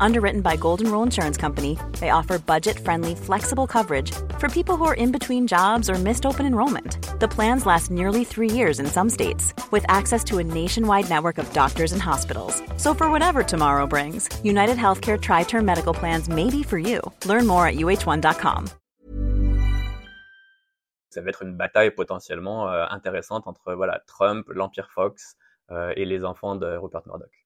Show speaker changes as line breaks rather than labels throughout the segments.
Underwritten by Golden Rule Insurance Company, they offer budget friendly, flexible coverage for people who are in between jobs or missed open enrollment. The plans last nearly three years in some states, with access to a nationwide network of doctors and hospitals. So, for whatever tomorrow brings, United Healthcare Tri Term Medical Plans may be for you. Learn more at uh1.com.
Ça va être une bataille potentiellement euh, intéressante entre voilà, Trump, l'Empire Fox euh, et les enfants de Rupert Murdoch.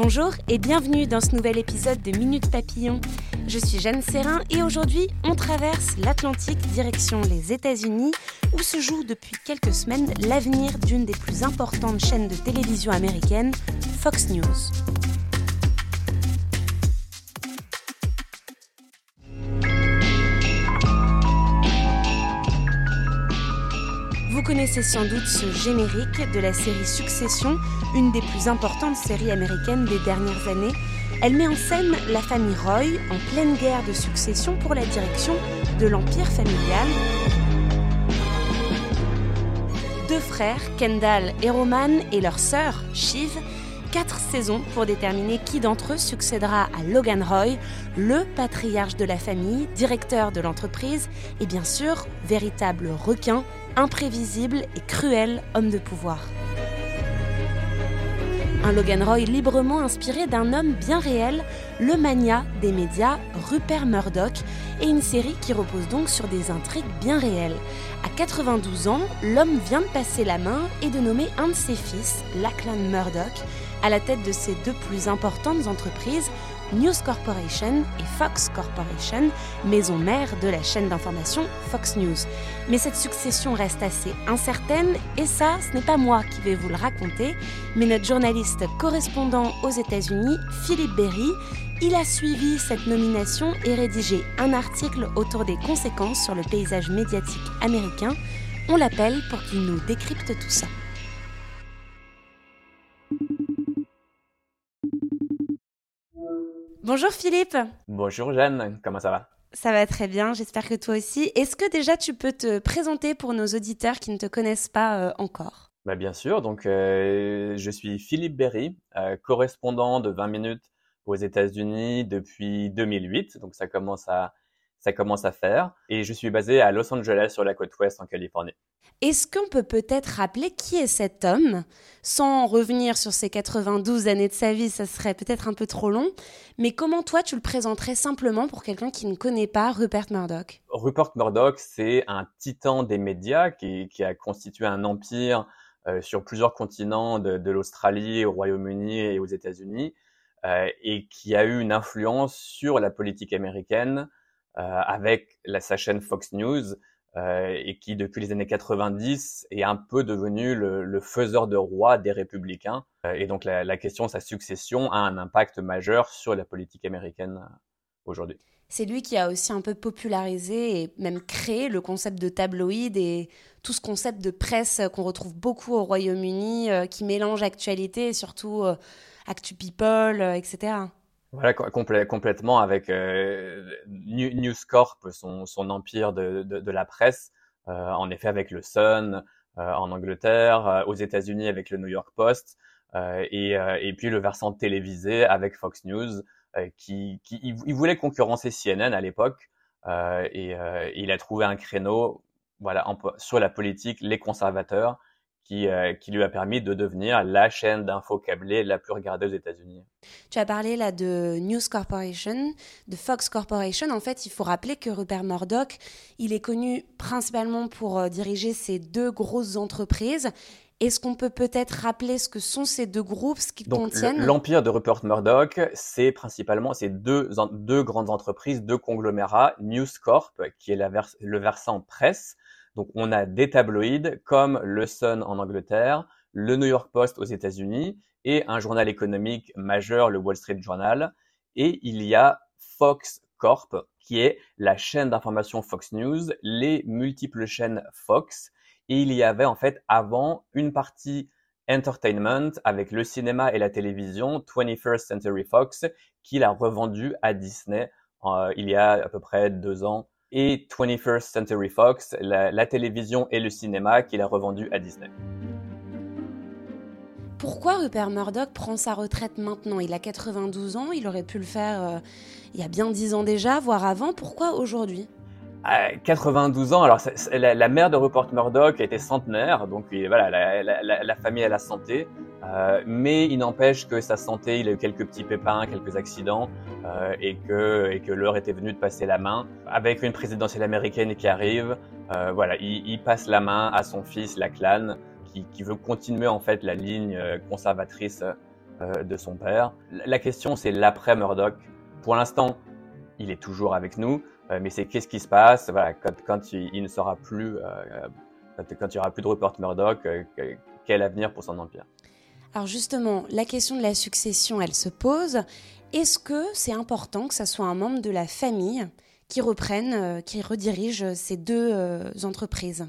Bonjour et bienvenue dans ce nouvel épisode de Minute Papillon. Je suis Jeanne Serrin et aujourd'hui on traverse l'Atlantique direction les États-Unis où se joue depuis quelques semaines l'avenir d'une des plus importantes chaînes de télévision américaines, Fox News. Connaissez sans doute ce générique de la série Succession, une des plus importantes séries américaines des dernières années. Elle met en scène la famille Roy en pleine guerre de succession pour la direction de l'empire familial. Deux frères, Kendall et Roman, et leur sœur, Shiv, quatre saisons pour déterminer qui d'entre eux succédera à Logan Roy, le patriarche de la famille, directeur de l'entreprise et bien sûr véritable requin imprévisible et cruel homme de pouvoir. Un Logan Roy librement inspiré d'un homme bien réel, le mania des médias Rupert Murdoch, et une série qui repose donc sur des intrigues bien réelles. À 92 ans, l'homme vient de passer la main et de nommer un de ses fils, Lachlan Murdoch, à la tête de ses deux plus importantes entreprises, News Corporation et Fox Corporation, maison mère de la chaîne d'information Fox News. Mais cette succession reste assez incertaine et ça, ce n'est pas moi qui vais vous le raconter, mais notre journaliste correspondant aux États-Unis, Philippe Berry, il a suivi cette nomination et rédigé un article autour des conséquences sur le paysage médiatique américain. On l'appelle pour qu'il nous décrypte tout ça. Bonjour Philippe.
Bonjour Jeanne, comment ça va?
Ça va très bien, j'espère que toi aussi. Est-ce que déjà tu peux te présenter pour nos auditeurs qui ne te connaissent pas euh, encore?
Bah, Bien sûr, donc euh, je suis Philippe Berry, euh, correspondant de 20 minutes aux États-Unis depuis 2008, donc ça commence à ça commence à faire. Et je suis basé à Los Angeles, sur la côte ouest, en Californie.
Est-ce qu'on peut peut-être rappeler qui est cet homme? Sans revenir sur ses 92 années de sa vie, ça serait peut-être un peu trop long. Mais comment toi, tu le présenterais simplement pour quelqu'un qui ne connaît pas Rupert Murdoch?
Rupert Murdoch, c'est un titan des médias qui, a constitué un empire euh, sur plusieurs continents, de, l'Australie au Royaume-Uni et aux États-Unis, euh, et qui a eu une influence sur la politique américaine avec la, sa chaîne Fox News euh, et qui depuis les années 90 est un peu devenu le, le faiseur de roi des républicains. Euh, et donc la, la, question de sa succession a un impact majeur sur la politique américaine aujourd'hui.
C'est lui qui a aussi un peu popularisé et même créé le concept de tabloïd et tout ce concept de presse qu'on retrouve beaucoup au Royaume-Uni, qui mélange actualité et surtout Actu People, etc.
Voilà, complètement avec euh, News Corp, son, empire de, de, la presse, euh, en effet avec le Sun euh, en Angleterre, euh, aux États-Unis avec le New York Post, euh, et, et, puis le versant télévisé avec Fox News, qui, qui il, voulait concurrencer CNN à l'époque, et, il a trouvé un créneau, voilà, sur la politique, les conservateurs, euh, qui, lui a permis de devenir la chaîne d'infos câblée la plus regardée aux États-Unis.
Tu as parlé là de News Corporation, de Fox Corporation. En fait, il faut rappeler que Rupert Murdoch, il est connu principalement pour euh, diriger ces deux grosses entreprises. Est-ce qu'on peut peut-être rappeler ce que sont ces deux groupes, ce qu'ils contiennent?
L'empire de Rupert Murdoch, c'est principalement ces deux, deux grandes entreprises, deux conglomérats, News Corp, qui est la le versant presse, donc on a des tabloïds comme le Sun en Angleterre, le New York Post aux États-Unis et un journal économique majeur, le Wall Street Journal. Et il y a Fox Corp, qui est la chaîne d'information Fox News, les multiples chaînes Fox. Et il y avait en fait avant une partie Entertainment avec le cinéma et la télévision 21st Century Fox qu'il a revendu à Disney euh, il y a à peu près deux ans et 21st Century Fox, la, télévision et le cinéma qu'il a revendu à Disney.
Pourquoi Rupert Murdoch prend sa retraite maintenant? Il a 92 ans, il aurait pu le faire euh, il y a bien 10 ans déjà, voire avant. Pourquoi aujourd'hui?
92 ans, alors la, mère de Rupert Murdoch était centenaire, donc voilà, la, famille a la santé, euh, mais il n'empêche que sa santé, il a eu quelques petits pépins, quelques accidents, euh, et que, et que l'heure était venue de passer la main. Avec une présidentielle américaine qui arrive, euh, voilà, il, passe la main à son fils, Lachlan, qui, qui veut continuer en fait la ligne conservatrice de son père. La question, c'est l'après Murdoch. Pour l'instant, il est toujours avec nous. Euh, mais c'est qu'est-ce qui se passe? Voilà, quand, quand il, ne sera plus, euh, quand, il n'y aura plus de Rupert Murdoch, euh, quel avenir pour son empire?
Alors justement, la question de la succession, elle se pose. Est-ce que c'est important que ça soit un membre de la famille qui reprenne, qui redirige ces deux entreprises?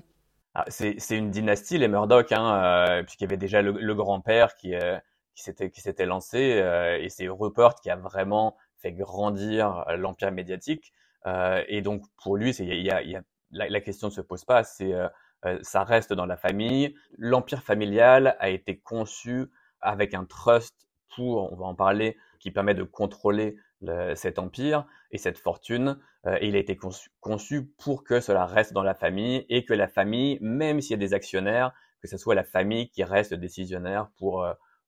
Ah, c'est, une dynastie, les Murdoch, hein, puisqu'il y avait déjà le, grand-père qui, s'était, lancé, et c'est Rupert qui a vraiment fait grandir l'empire médiatique. Euh, et donc pour lui, la, question ne se pose pas, euh, euh, ça reste dans la famille. L'empire familial a été conçu avec un trust pour, on va en parler, qui permet de contrôler le, cet empire et cette fortune. Euh, il a été conçu, conçu, pour que cela reste dans la famille et que la famille, même s'il y a des actionnaires, que ce soit la famille qui reste décisionnaire pour,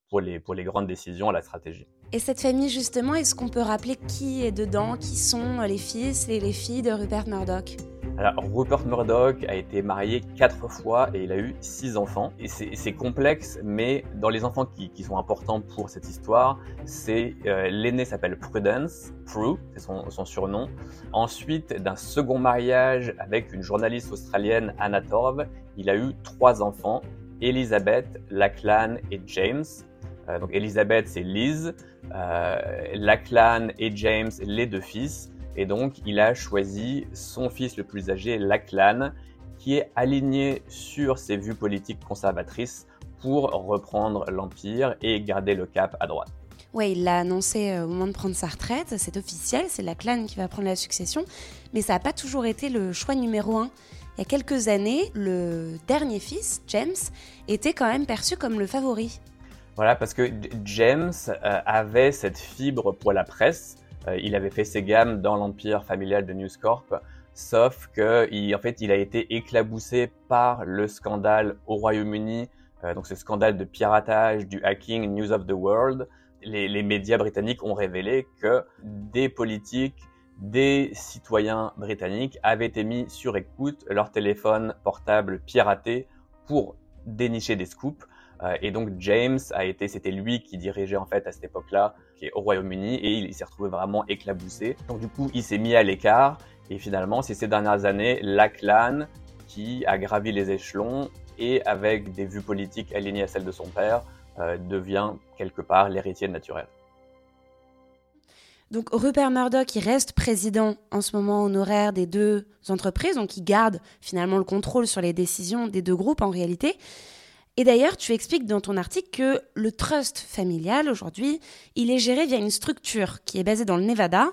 pour, les, pour les grandes décisions à la stratégie.
Et cette famille, justement, est-ce qu'on peut rappeler qui est dedans, qui sont les fils et les filles de Rupert Murdoch?
Alors, Rupert Murdoch a été marié quatre fois et il a eu six enfants. Et c'est complexe, mais dans les enfants qui, sont importants pour cette histoire, c'est euh, l'aîné s'appelle Prudence, Prue, c'est son, son, surnom. Ensuite, d'un second mariage avec une journaliste australienne, Anna Torv, il a eu trois enfants, Elizabeth, Lachlan et James. Euh, donc Elizabeth, c'est Liz, euh, Lachlan et James, les deux fils. Et donc, il a choisi son fils le plus âgé, Lachlan, qui est aligné sur ses vues politiques conservatrices pour reprendre l'Empire et garder le cap à droite.
Oui, il l'a annoncé euh, au moment de prendre sa retraite, c'est officiel, c'est Lachlan qui va prendre la succession, mais ça n'a pas toujours été le choix numéro un. Il y a quelques années, le dernier fils, James, était quand même perçu comme le favori.
Voilà, parce que James euh, avait cette fibre pour la presse. Euh, il avait fait ses gammes dans l'empire familial de News Corp, sauf que il, en fait, il a été éclaboussé par le scandale au Royaume-Uni, euh, donc ce scandale de piratage, du hacking, News of the World. Les, les médias britanniques ont révélé que des politiques, des citoyens britanniques avaient été mis sur écoute leur téléphone portable piraté pour dénicher des scoops. Euh, et donc James a été, c'était lui qui dirigeait en fait à cette époque-là, qui est au Royaume-Uni, et il, s'est retrouvé vraiment éclaboussé. Donc du coup, il s'est mis à l'écart, et finalement, c'est ces dernières années Lachlan qui a gravi les échelons et avec des vues politiques alignées à celles de son père, euh, devient quelque part l'héritier naturel.
Donc Rupert Murdoch, il reste président en ce moment honoraire des deux entreprises, donc il garde finalement le contrôle sur les décisions des deux groupes en réalité. Et d'ailleurs, tu expliques dans ton article que le trust familial, aujourd'hui, il est géré via une structure qui est basée dans le Nevada.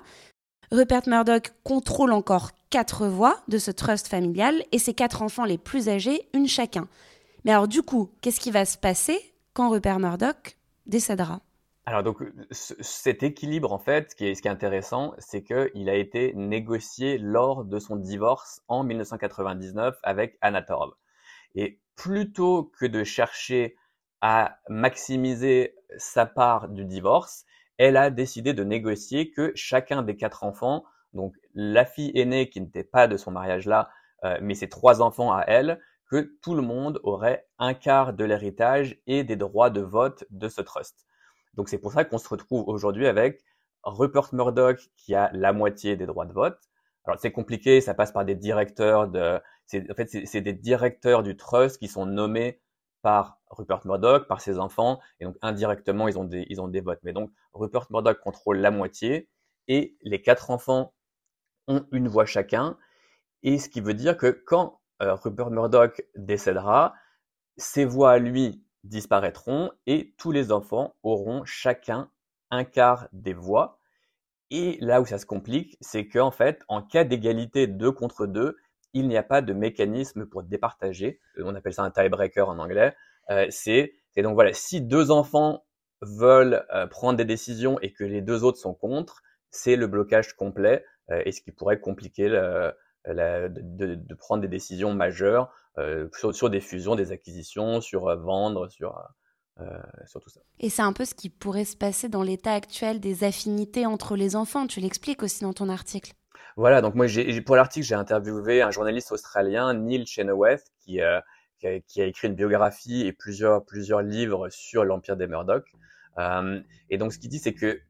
Rupert Murdoch contrôle encore quatre voix de ce trust familial et ses quatre enfants les plus âgés, une chacun. Mais alors du coup, qu'est-ce qui va se passer quand Rupert Murdoch décédera?
Alors donc cet équilibre en fait, ce qui est, intéressant, c'est qu'il a été négocié lors de son divorce en 1999 avec Anna Torv. Et plutôt que de chercher à maximiser sa part du divorce, elle a décidé de négocier que chacun des quatre enfants, donc la fille aînée qui n'était pas de son mariage-là, euh, mais ses trois enfants à elle, que tout le monde aurait un quart de l'héritage et des droits de vote de ce trust. Donc c'est pour ça qu'on se retrouve aujourd'hui avec Rupert Murdoch qui a la moitié des droits de vote. Alors c'est compliqué, ça passe par des directeurs de, en fait, c'est des directeurs du trust qui sont nommés par Rupert Murdoch, par ses enfants, et donc indirectement, ils ont des, ils ont des votes. Mais donc, Rupert Murdoch contrôle la moitié, et les quatre enfants ont une voix chacun, et ce qui veut dire que quand euh, Rupert Murdoch décédera, ses voix à lui disparaîtront et tous les enfants auront chacun un quart des voix. Et là où ça se complique, c'est qu'en fait, en cas d'égalité 2 contre 2, il n'y a pas de mécanisme pour départager. On appelle ça un tiebreaker en anglais. Euh, c'est donc voilà, si deux enfants veulent euh, prendre des décisions et que les deux autres sont contre, c'est le blocage complet euh, et ce qui pourrait compliquer de, de, prendre des décisions majeures sur, sur, des fusions, des acquisitions, sur vendre, sur sur tout ça.
Et c'est un peu ce qui pourrait se passer dans l'état actuel des affinités entre les enfants. Tu l'expliques aussi dans ton article.
Voilà, donc moi, pour l'article, j'ai interviewé un journaliste australien, Neil Chenoweth, qui, euh, qui, a, qui, a, écrit une biographie et plusieurs, plusieurs livres sur l'empire des Murdoch. Euh, et donc, ce qu'il dit, c'est que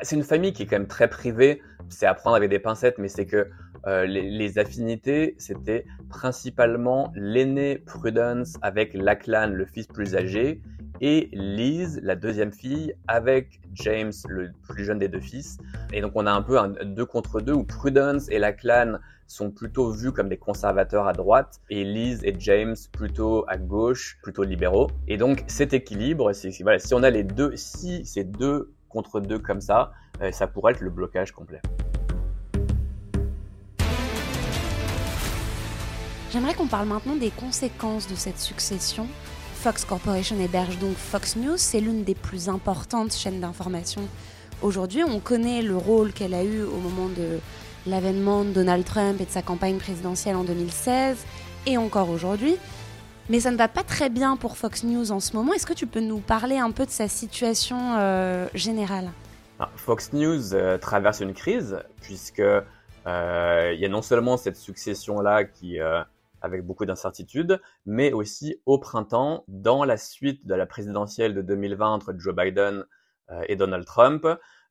c'est une famille qui est quand même très privée. C'est à prendre avec des pincettes, mais c'est que euh, les, les, affinités, c'était principalement l'aîné Prudence avec Lachlan, le fils plus âgé, et Liz, la deuxième fille, avec James, le plus jeune des deux fils. Et donc on a un peu un deux contre deux où Prudence et Lachlan sont plutôt vus comme des conservateurs à droite et Liz et James plutôt à gauche, plutôt libéraux. Et donc cet équilibre, si on a les deux, si c'est deux contre deux comme ça, euh, ça pourrait être le blocage complet.
J'aimerais qu'on parle maintenant des conséquences de cette succession. Fox Corporation héberge donc Fox News, c'est l'une des plus importantes chaînes d'information aujourd'hui. On connaît le rôle qu'elle a eu au moment de l'avènement de Donald Trump et de sa campagne présidentielle en 2016 et encore aujourd'hui. Mais ça ne va pas très bien pour Fox News en ce moment. Est-ce que tu peux nous parler un peu de sa situation euh, générale?
Ah, Fox News euh, traverse une crise puisque euh, il y a non seulement cette succession-là qui avec beaucoup d'incertitudes, mais aussi au printemps, dans la suite de la présidentielle de 2020 entre Joe Biden euh, et Donald Trump,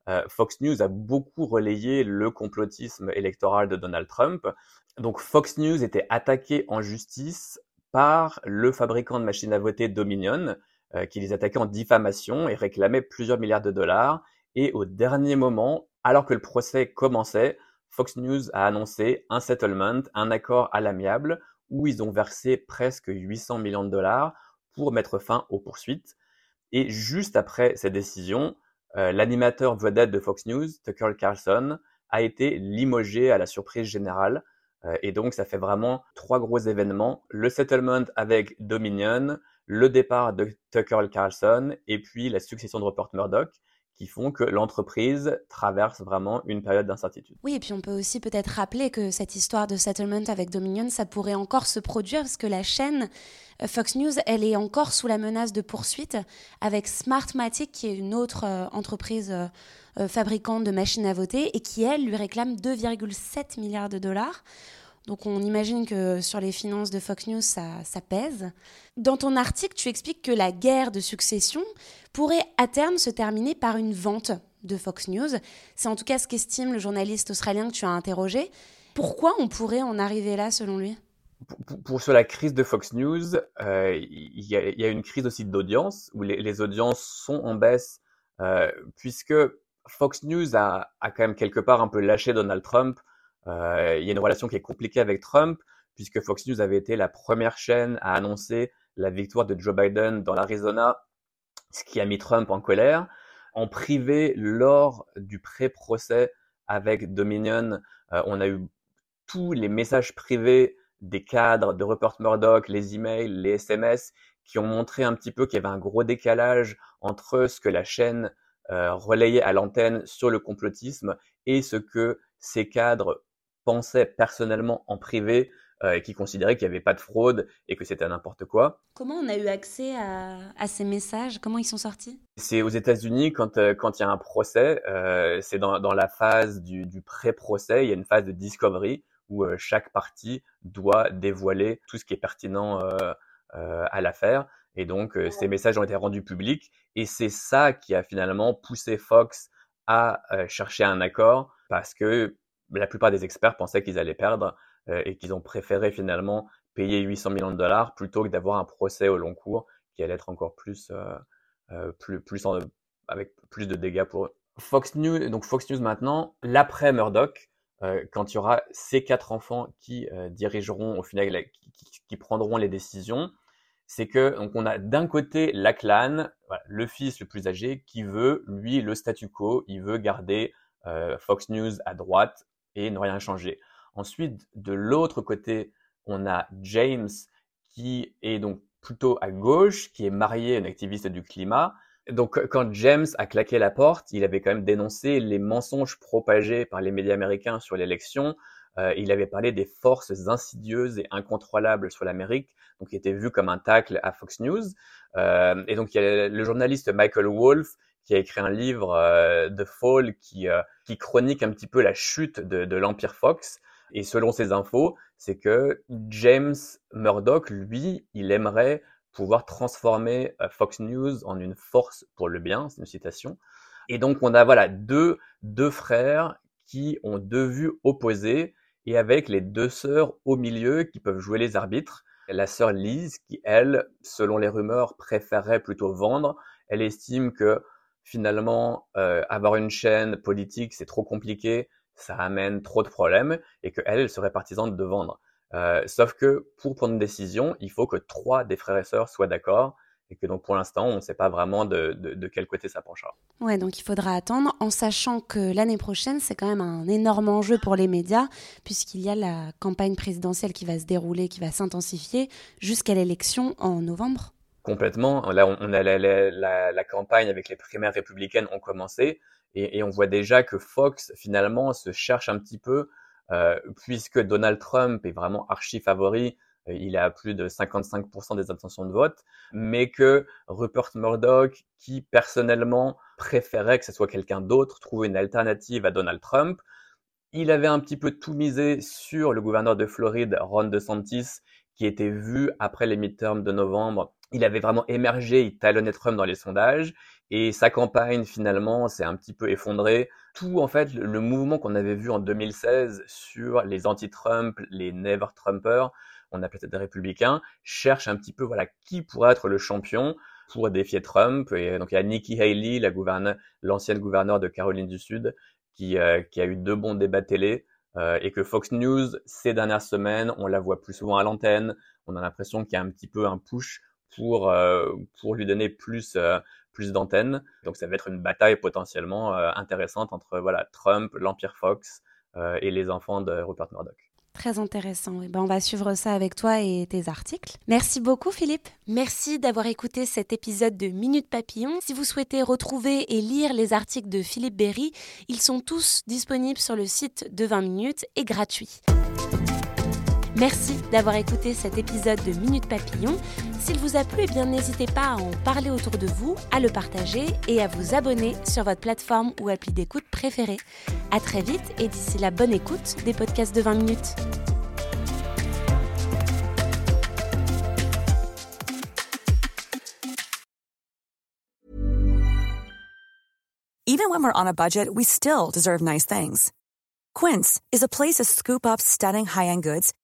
euh, Fox News a beaucoup relayé le complotisme électoral de Donald Trump. Donc Fox News était attaqué en justice par le fabricant de machines à voter Dominion, euh, qui les attaquait en diffamation et réclamait plusieurs milliards de dollars. Et au dernier moment, alors que le procès commençait, Fox News a annoncé un settlement, un accord à l'amiable, où ils ont versé presque 800 millions de dollars pour mettre fin aux poursuites. Et juste après cette décision, euh, l'animateur vedette de Fox News, Tucker Carlson, a été limogé à la surprise générale. Euh, et donc, ça fait vraiment trois gros événements. Le settlement avec Dominion, le départ de Tucker Carlson et puis la succession de Rupert Murdoch qui font que l'entreprise traverse vraiment une période d'incertitude.
Oui, et puis on peut aussi peut-être rappeler que cette histoire de settlement avec Dominion, ça pourrait encore se produire parce que la chaîne euh, Fox News, elle est encore sous la menace de poursuite avec Smartmatic, qui est une autre euh, entreprise euh, fabricante de machines à voter et qui, elle, lui réclame 2,7 milliards de dollars. Donc on imagine que sur les finances de Fox News, ça, pèse. Dans ton article, tu expliques que la guerre de succession pourrait à terme se terminer par une vente de Fox News. C'est en tout cas ce qu'estime le journaliste australien que tu as interrogé. Pourquoi on pourrait en arriver là selon lui?
Pour, sur la crise de Fox News, euh, il y, a une crise aussi d'audience, où les, audiences sont en baisse, euh, puisque Fox News a, a, quand même quelque part un peu lâché Donald Trump euh, il y a une relation qui est compliquée avec Trump, puisque Fox News avait été la première chaîne à annoncer la victoire de Joe Biden dans l'Arizona, ce qui a mis Trump en colère. En privé, lors du pré-procès avec Dominion, euh, on a eu tous les messages privés des cadres de Rupert Murdoch, les emails, les SMS, qui ont montré un petit peu qu'il y avait un gros décalage entre ce que la chaîne euh, relayait à l'antenne sur le complotisme et ce que ces cadres pensaient personnellement en privé euh, et qui considéraient qu'il n'y avait pas de fraude et que c'était n'importe quoi.
Comment on a eu accès à, ces messages? Comment ils sont sortis?
C'est aux États-Unis quand euh, quand il y a un procès, euh, c'est dans, dans la phase du, du pré-procès, il y a une phase de discovery où chaque partie doit dévoiler tout ce qui est pertinent à l'affaire. Et donc, ces messages ont été rendus publics. Et c'est ça qui a finalement poussé Fox à chercher un accord parce que la plupart des experts pensaient qu'ils allaient perdre euh, et qu'ils ont préféré finalement payer 800 millions de dollars plutôt que d'avoir un procès au long cours qui allait être encore plus, euh, euh, plus, plus avec plus de dégâts pour eux. Fox News, donc Fox News maintenant, l'après Murdoch, quand il y aura ces quatre enfants qui dirigeront au final, qui, qui, prendront les décisions, c'est que donc on a d'un côté Lachlan, le fils le plus âgé, qui veut lui le statu quo, il veut garder Fox News à droite et ne rien changer. Ensuite, de l'autre côté, on a James qui est donc plutôt à gauche, qui est marié à une activiste du climat. Donc quand James a claqué la porte, il avait quand même dénoncé les mensonges propagés par les médias américains sur l'élection. Euh, il avait parlé des forces insidieuses et incontrôlables sur l'Amérique, donc qui était vu comme un tacle à Fox News. Euh, et donc il y a le journaliste Michael Wolff qui a écrit un livre euh, The Fall qui, euh, qui chronique un petit peu la chute de, de l'empire Fox. Et selon ces infos, c'est que James Murdoch, lui, il aimerait pouvoir transformer euh, Fox News en une force pour le bien, c'est une citation. Et donc on a voilà deux deux frères qui ont deux vues opposées et avec les deux sœurs au milieu qui peuvent jouer les arbitres. La sœur Lise qui elle, selon les rumeurs, préférerait plutôt vendre. Elle estime que finalement euh, avoir une chaîne politique c'est trop compliqué, ça amène trop de problèmes et qu'elle elle serait partisane de vendre. Euh, sauf que pour prendre une décision, il faut que trois des frères et sœurs soient d'accord et que donc pour l'instant, on ne sait pas vraiment de, de, quel côté ça penchera.
Ouais, donc il faudra attendre en sachant que l'année prochaine, c'est quand même un énorme enjeu pour les médias puisqu'il y a la campagne présidentielle qui va se dérouler, qui va s'intensifier jusqu'à l'élection en novembre.
Complètement. Là, on, a la, la, la, campagne avec les primaires républicaines ont commencé et, et on voit déjà que Fox finalement se cherche un petit peu euh, puisque Donald Trump est vraiment archi favori, euh, il a plus de 55% des intentions de vote, mais que Rupert Murdoch, qui personnellement préférait que ce soit quelqu'un d'autre, trouver une alternative à Donald Trump, il avait un petit peu tout misé sur le gouverneur de Floride, Ron DeSantis, qui était vu après les midterms de novembre. Il avait vraiment émergé, il talonnait Trump dans les sondages, et sa campagne finalement s'est un petit peu effondrée tout en fait le, mouvement qu'on avait vu en 2016 sur les anti-Trump, les never Trumpers, on appelait ça des républicains, cherche un petit peu voilà qui pourrait être le champion pour défier Trump. Et donc il y a Nikki Haley, la gouverne, l'ancienne gouverneure de Caroline du Sud, qui, euh, qui a eu deux bons débats télé. Euh, et que Fox News, ces dernières semaines, on la voit plus souvent à l'antenne. On a l'impression qu'il y a un petit peu un push pour euh, pour lui donner plus euh, plus d'antennes. Donc ça va être une bataille potentiellement euh, intéressante entre voilà Trump, l'empire Fox et les enfants de Rupert Murdoch.
Très intéressant. ben, on va suivre ça avec toi et tes articles. Merci beaucoup Philippe. Merci d'avoir écouté cet épisode de Minute Papillon. Si vous souhaitez retrouver et lire les articles de Philippe Berry, ils sont tous disponibles sur le site de 20 minutes et gratuits. Merci d'avoir écouté cet épisode de Minute Papillon. S'il vous a plu, eh bien n'hésitez pas à en parler autour de vous, à le partager et à vous abonner sur votre plateforme ou appli d'écoute préférée. À très vite et d'ici la bonne écoute des podcasts de 20 minutes.
Even when we're on a budget, we still deserve nice things. Quince is a place to scoop up stunning high-end goods